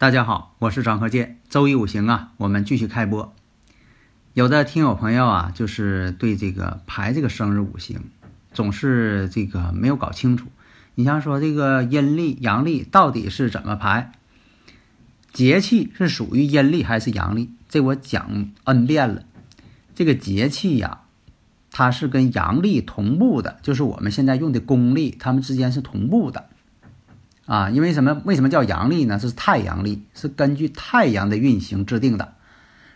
大家好，我是张鹤剑。周一五行啊，我们继续开播。有的听友朋友啊，就是对这个排这个生日五行，总是这个没有搞清楚。你像说这个阴历、阳历到底是怎么排？节气是属于阴历还是阳历？这我讲 n 遍了。这个节气呀，它是跟阳历同步的，就是我们现在用的公历，它们之间是同步的。啊，因为什么？为什么叫阳历呢？是太阳历，是根据太阳的运行制定的。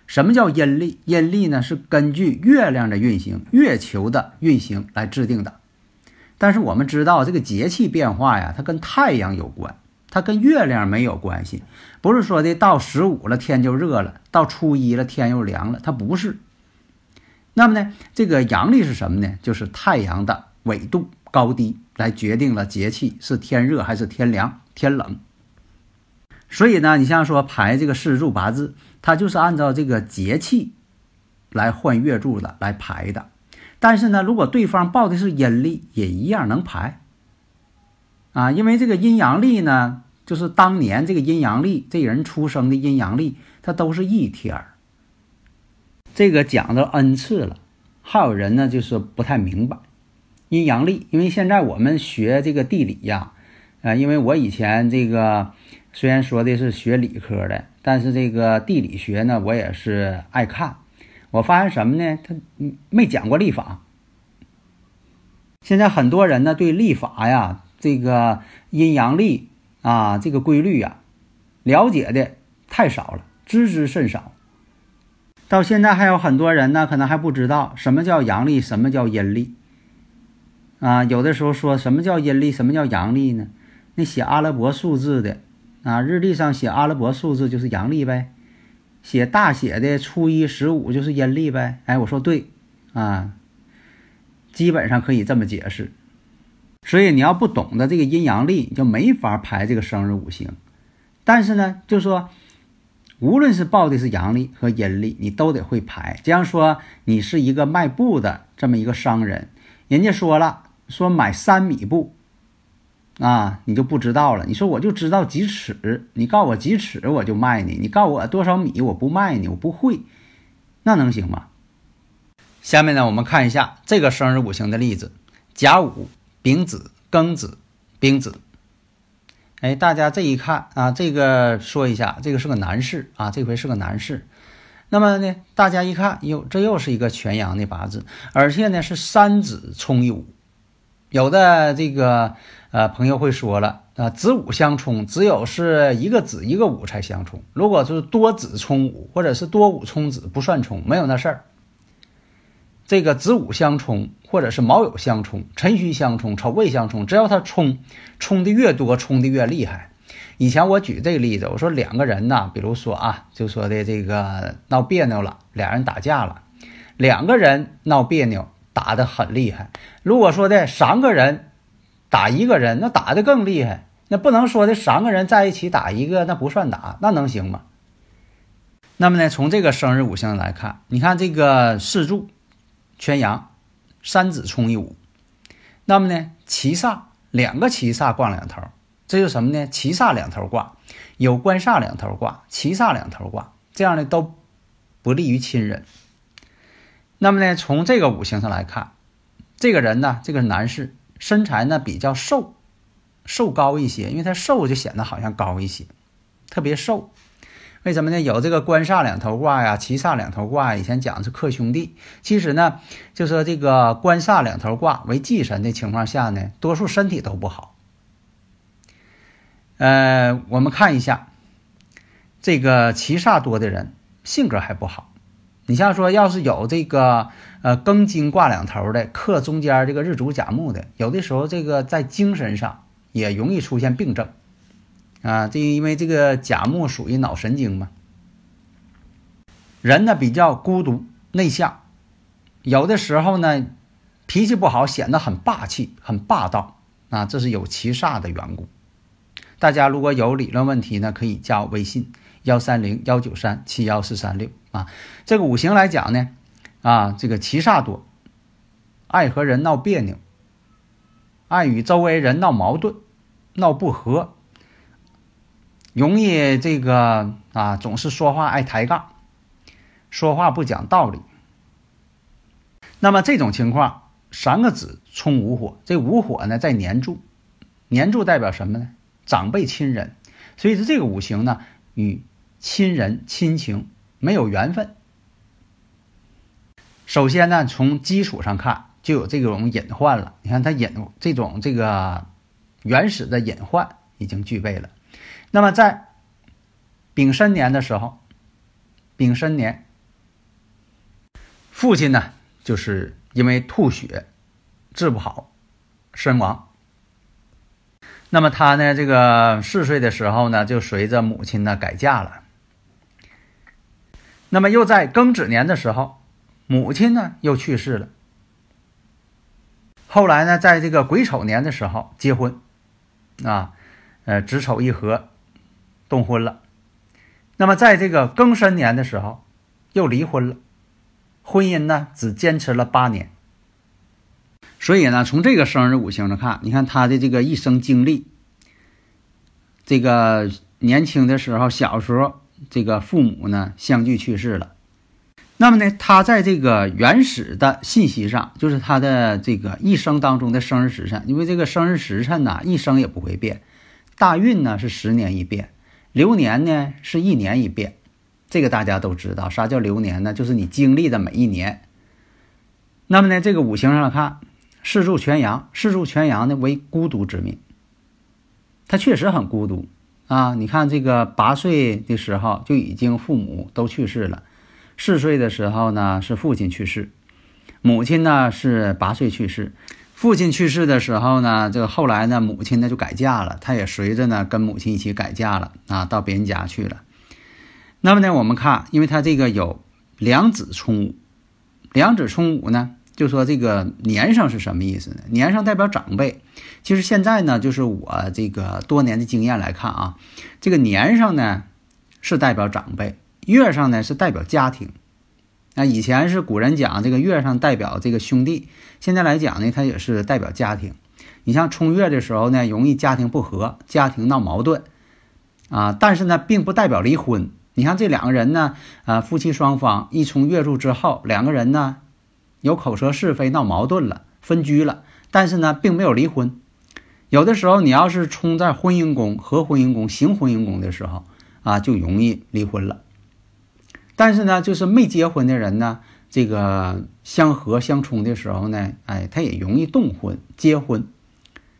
什么叫阴历？阴历呢是根据月亮的运行、月球的运行来制定的。但是我们知道，这个节气变化呀，它跟太阳有关，它跟月亮没有关系。不是说的到十五了天就热了，到初一了天又凉了，它不是。那么呢，这个阳历是什么呢？就是太阳的纬度高低。来决定了节气是天热还是天凉、天冷。所以呢，你像说排这个四柱八字，它就是按照这个节气来换月柱的来排的。但是呢，如果对方报的是阴历，也一样能排啊，因为这个阴阳历呢，就是当年这个阴阳历这人出生的阴阳历，它都是一天儿。这个讲到 n 次了，还有人呢就是不太明白。阴阳历，因为现在我们学这个地理呀，啊，因为我以前这个虽然说的是学理科的，但是这个地理学呢，我也是爱看。我发现什么呢？他没讲过历法。现在很多人呢对历法呀，这个阴阳历啊，这个规律呀，了解的太少了，知之甚少。到现在还有很多人呢，可能还不知道什么叫阳历，什么叫阴历。啊，有的时候说什么叫阴历，什么叫阳历呢？那写阿拉伯数字的啊，日历上写阿拉伯数字就是阳历呗，写大写的初一十五就是阴历呗。哎，我说对啊，基本上可以这么解释。所以你要不懂得这个阴阳历，你就没法排这个生日五行。但是呢，就说无论是报的是阳历和阴历，你都得会排。这样说，你是一个卖布的这么一个商人，人家说了。说买三米布，啊，你就不知道了。你说我就知道几尺，你告我几尺，我就卖你。你告我多少米，我不卖你，我不会，那能行吗？下面呢，我们看一下这个生日五行的例子：甲午、丙子、庚子、丙子。哎，大家这一看啊，这个说一下，这个是个男士啊，这回是个男士。那么呢，大家一看，哟，这又是一个全阳的八字，而且呢是三子冲一午。有的这个呃朋友会说了啊，子午相冲，只有是一个子一个午才相冲。如果是多子冲午，或者是多午冲子，不算冲，没有那事儿。这个子午相冲，或者是卯酉相冲、辰戌相冲、丑未相冲，只要他冲，冲的越多，冲的越厉害。以前我举这个例子，我说两个人呢，比如说啊，就说的这个闹别扭了，俩人打架了，两个人闹别扭。打得很厉害。如果说的三个人打一个人，那打得更厉害。那不能说的三个人在一起打一个，那不算打，那能行吗？那么呢，从这个生日五行来看，你看这个四柱全阳，三子冲一午。那么呢，七煞两个七煞挂两头，这就什么呢？七煞两头挂，有官煞两头挂，七煞两头挂，这样的都不利于亲人。那么呢，从这个五行上来看，这个人呢，这个男士身材呢比较瘦，瘦高一些，因为他瘦就显得好像高一些，特别瘦。为什么呢？有这个官煞两头挂呀，七煞两头挂。以前讲的是克兄弟，其实呢，就说这个官煞两头挂为忌神的情况下呢，多数身体都不好。呃，我们看一下这个七煞多的人，性格还不好。你像说，要是有这个呃庚金挂两头的，克中间这个日主甲木的，有的时候这个在精神上也容易出现病症啊。这因为这个甲木属于脑神经嘛，人呢比较孤独内向，有的时候呢脾气不好，显得很霸气、很霸道啊，这是有七煞的缘故。大家如果有理论问题呢，可以加我微信幺三零幺九三七幺四三六啊。这个五行来讲呢，啊，这个七煞多，爱和人闹别扭，爱与周围人闹矛盾、闹不和，容易这个啊，总是说话爱抬杠，说话不讲道理。那么这种情况，三个子冲五火，这五火呢在年柱，年柱代表什么呢？长辈亲人，所以说这个五行呢与亲人亲情没有缘分。首先呢，从基础上看就有这种隐患了。你看他隐这种这个原始的隐患已经具备了。那么在丙申年的时候，丙申年，父亲呢就是因为吐血治不好身亡。那么他呢？这个四岁的时候呢，就随着母亲呢改嫁了。那么又在庚子年的时候，母亲呢又去世了。后来呢，在这个癸丑年的时候结婚，啊，呃，子丑一合，动婚了。那么在这个庚申年的时候，又离婚了。婚姻呢只坚持了八年。所以呢，从这个生日五行上看，你看他的这个一生经历，这个年轻的时候，小时候，这个父母呢相继去世了。那么呢，他在这个原始的信息上，就是他的这个一生当中的生日时辰，因为这个生日时辰呢，一生也不会变。大运呢是十年一变，流年呢是一年一变。这个大家都知道，啥叫流年呢？就是你经历的每一年。那么呢，这个五行上看。四柱全阳，四柱全阳呢为孤独之命。他确实很孤独啊！你看这个八岁的时候就已经父母都去世了，四岁的时候呢是父亲去世，母亲呢是八岁去世。父亲去世的时候呢，这个后来呢母亲呢就改嫁了，他也随着呢跟母亲一起改嫁了啊，到别人家去了。那么呢，我们看，因为他这个有两子冲五，两子冲五呢。就说这个年上是什么意思呢？年上代表长辈。其实现在呢，就是我这个多年的经验来看啊，这个年上呢是代表长辈，月上呢是代表家庭。那以前是古人讲这个月上代表这个兄弟，现在来讲呢，它也是代表家庭。你像冲月的时候呢，容易家庭不和，家庭闹矛盾啊。但是呢，并不代表离婚。你看这两个人呢，啊，夫妻双方一冲月柱之后，两个人呢。有口舌是非，闹矛盾了，分居了，但是呢，并没有离婚。有的时候，你要是冲在婚姻宫和婚姻宫行婚姻宫的时候啊，就容易离婚了。但是呢，就是没结婚的人呢，这个相合相冲的时候呢，哎，他也容易动婚结婚，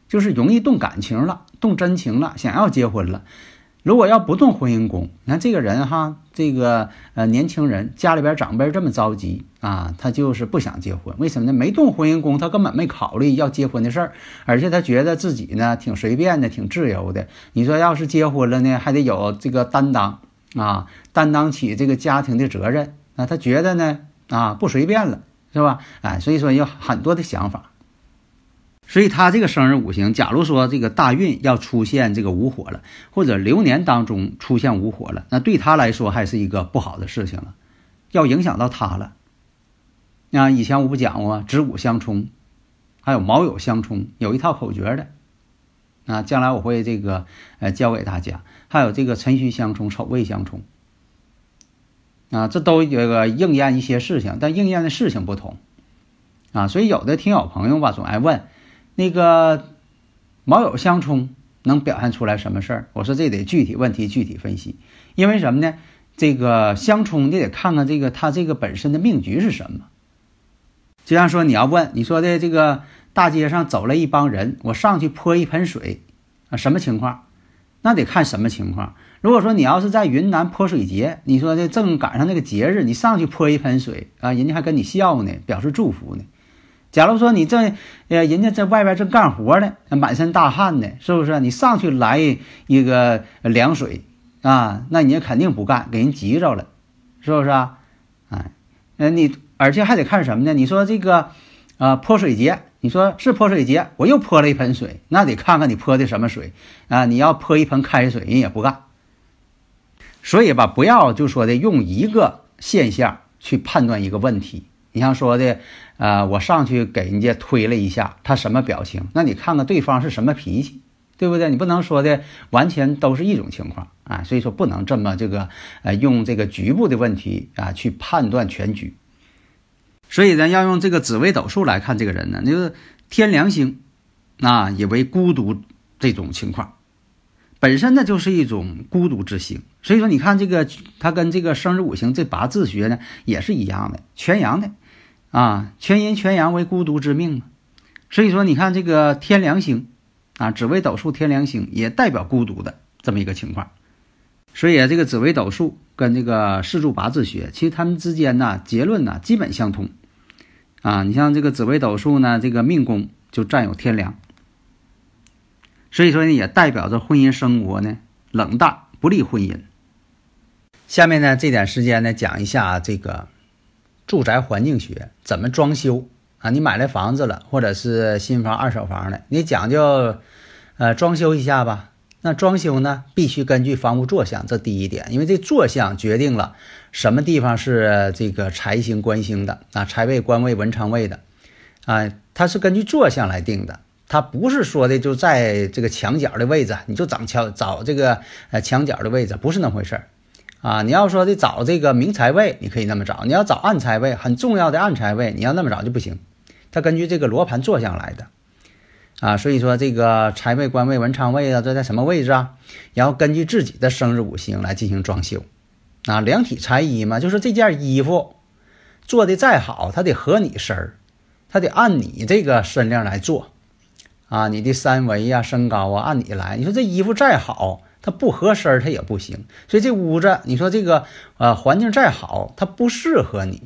就是容易动感情了，动真情了，想要结婚了。如果要不动婚姻宫，你看这个人哈，这个呃年轻人家里边长辈这么着急啊，他就是不想结婚。为什么呢？没动婚姻宫，他根本没考虑要结婚的事儿，而且他觉得自己呢挺随便的，挺自由的。你说要是结婚了呢，还得有这个担当啊，担当起这个家庭的责任啊，他觉得呢啊不随便了，是吧？哎，所以说有很多的想法。所以他这个生日五行，假如说这个大运要出现这个无火了，或者流年当中出现无火了，那对他来说还是一个不好的事情了，要影响到他了。啊，以前我不讲过？子午相冲，还有卯酉相冲，有一套口诀的。啊，将来我会这个呃教给大家。还有这个辰戌相冲、丑未相冲。啊，这都有个应验一些事情，但应验的事情不同。啊，所以有的听友朋友吧，总爱问。那个卯酉相冲能表现出来什么事儿？我说这得具体问题具体分析，因为什么呢？这个相冲你得看看这个他这个本身的命局是什么。就像说你要问你说的这个大街上走了一帮人，我上去泼一盆水啊，什么情况？那得看什么情况。如果说你要是在云南泼水节，你说这正赶上那个节日，你上去泼一盆水啊，人家还跟你笑呢，表示祝福呢。假如说你这呃，人家在外边正干活呢，满身大汗呢，是不是？你上去来一个凉水啊，那你肯定不干，给人急着了，是不是啊？哎，呃，你而且还得看什么呢？你说这个啊，泼水节。你说是泼水节，我又泼了一盆水，那得看看你泼的什么水啊！你要泼一盆开水，人也不干。所以吧，不要就说的用一个现象去判断一个问题。你像说的，呃，我上去给人家推了一下，他什么表情？那你看看对方是什么脾气，对不对？你不能说的完全都是一种情况啊。所以说不能这么这个呃用这个局部的问题啊去判断全局。所以呢，要用这个紫微斗数来看这个人呢，就是天梁星，啊，也为孤独这种情况，本身呢就是一种孤独之星。所以说，你看这个他跟这个生日五行这八字学呢也是一样的，全阳的，啊，全阴全阳为孤独之命嘛。所以说，你看这个天梁星，啊，紫微斗数天梁星也代表孤独的这么一个情况。所以，这个紫微斗数跟这个四柱八字学，其实他们之间呢结论呢基本相通。啊，你像这个紫微斗数呢，这个命宫就占有天梁，所以说呢，也代表着婚姻生活呢冷淡，不利婚姻。下面呢，这点时间呢，讲一下这个住宅环境学怎么装修啊？你买了房子了，或者是新房、二手房的，你讲究呃装修一下吧。那装修呢，必须根据房屋坐向，这第一点，因为这坐向决定了什么地方是这个财星官星的啊，财位、官位、文昌位的，啊，它是根据坐向来定的，它不是说的就在这个墙角的位置，你就找墙找这个呃墙角的位置，不是那回事儿，啊，你要说的找这个明财位，你可以那么找，你要找暗财位，很重要的暗财位，你要那么找就不行，它根据这个罗盘坐向来的。啊，所以说这个财位、官位、文昌位啊，这在什么位置啊？然后根据自己的生日五行来进行装修。啊，量体裁衣嘛，就是这件衣服做的再好，它得合你身儿，它得按你这个身量来做。啊，你的三围呀、身高啊，按你来。你说这衣服再好，它不合身儿，它也不行。所以这屋子，你说这个呃环境再好，它不适合你。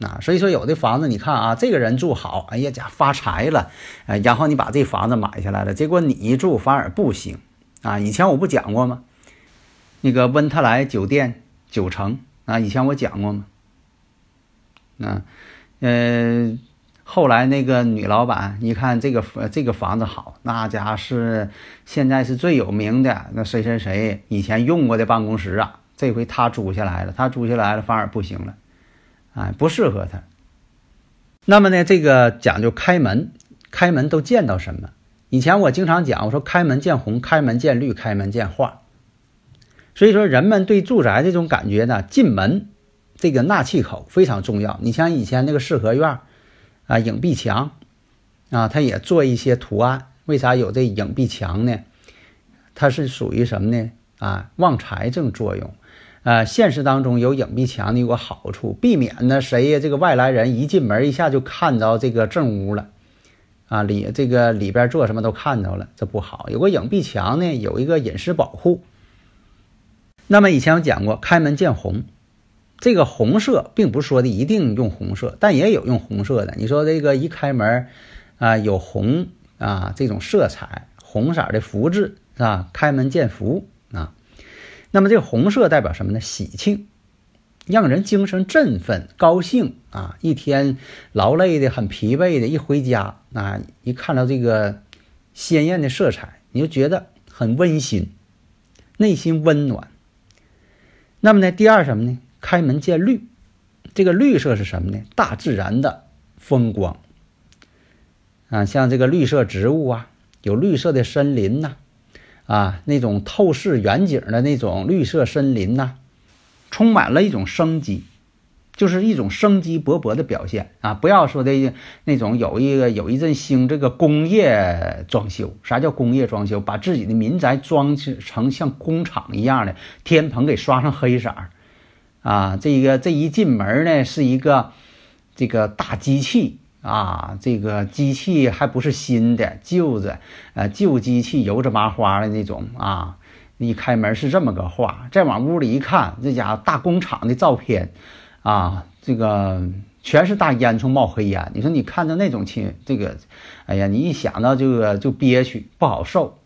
啊，所以说有的房子，你看啊，这个人住好，哎呀，家发财了，呃，然后你把这房子买下来了，结果你一住反而不行，啊，以前我不讲过吗？那个温特莱酒店九层啊，以前我讲过吗？啊，呃，后来那个女老板，你看这个这个房子好，那家是现在是最有名的那谁谁谁以前用过的办公室啊，这回他租下来了，他租下来了反而不行了。哎，不适合他。那么呢，这个讲究开门，开门都见到什么？以前我经常讲，我说开门见红，开门见绿，开门见花。所以说，人们对住宅这种感觉呢，进门这个纳气口非常重要。你像以前那个四合院啊，影壁墙啊，它也做一些图案。为啥有这影壁墙呢？它是属于什么呢？啊，旺财政作用。呃，现实当中有影壁墙的有个好处，避免呢谁呀这个外来人一进门一下就看到这个正屋了，啊里这个里边做什么都看到了，这不好。有个影壁墙呢，有一个隐私保护。那么以前我讲过，开门见红，这个红色并不是说的一定用红色，但也有用红色的。你说这个一开门啊有红啊这种色彩，红色的福字是吧？开门见福啊。那么这个红色代表什么呢？喜庆，让人精神振奋、高兴啊！一天劳累的、很疲惫的，一回家啊，一看到这个鲜艳的色彩，你就觉得很温馨，内心温暖。那么呢，第二什么呢？开门见绿，这个绿色是什么呢？大自然的风光啊，像这个绿色植物啊，有绿色的森林呐。啊，那种透视远景的那种绿色森林呐，充满了一种生机，就是一种生机勃勃的表现啊！不要说的那种有一个有一阵兴这个工业装修，啥叫工业装修？把自己的民宅装成像工厂一样的天棚给刷上黑色儿啊！这个这一进门呢，是一个这个大机器。啊，这个机器还不是新的，旧的，呃，旧机器油着麻花的那种啊，一开门是这么个画，再往屋里一看，这家伙大工厂的照片，啊，这个全是大烟囱冒黑烟。你说你看到那种情，这个，哎呀，你一想到这个就憋屈，不好受，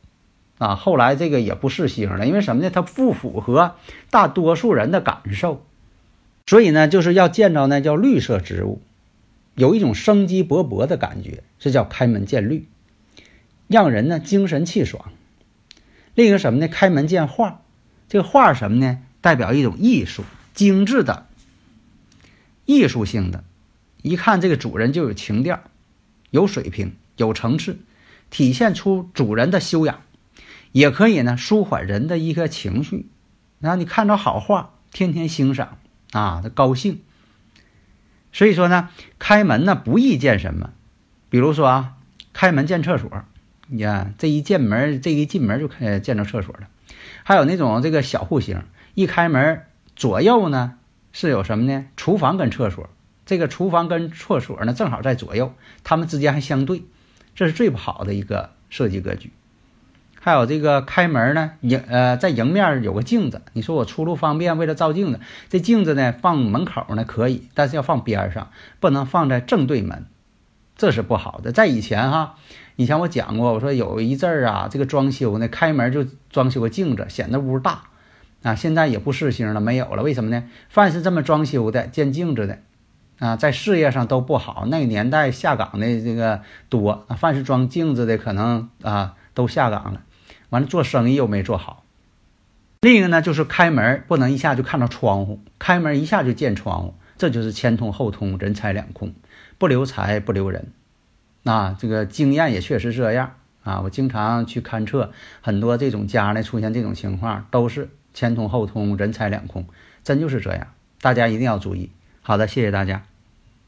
啊。后来这个也不是星了，因为什么呢？它不符合大多数人的感受，所以呢，就是要见着那叫绿色植物，有一种生机勃勃的感觉，这叫开门见绿，让人呢精神气爽。另一个什么呢？开门见画，这个画什么呢？代表一种艺术，精致的、艺术性的。一看这个主人就有情调，有水平，有层次，体现出主人的修养，也可以呢舒缓人的一个情绪。那你看着好画，天天欣赏啊，他高兴。所以说呢，开门呢不易见什么，比如说啊，开门见厕所。你看，这一进门，这一进门就开见着厕所了。还有那种这个小户型，一开门左右呢是有什么呢？厨房跟厕所，这个厨房跟厕所呢正好在左右，它们之间还相对，这是最不好的一个设计格局。还有这个开门呢，迎呃在迎面有个镜子，你说我出入方便，为了照镜子，这镜子呢放门口呢可以，但是要放边上，不能放在正对门，这是不好的。在以前哈。以前我讲过，我说有一阵儿啊，这个装修呢，开门就装修个镜子，显得屋大啊。现在也不适星了，没有了。为什么呢？凡是这么装修的、见镜子的啊，在事业上都不好。那个年代下岗的这个多，凡是装镜子的，可能啊都下岗了。完了，做生意又没做好。另一个呢，就是开门不能一下就看到窗户，开门一下就见窗户，这就是前通后通，人财两空，不留财不留人。那这个经验也确实这样啊，我经常去勘测，很多这种家呢出现这种情况，都是前通后通，人财两空，真就是这样，大家一定要注意。好的，谢谢大家。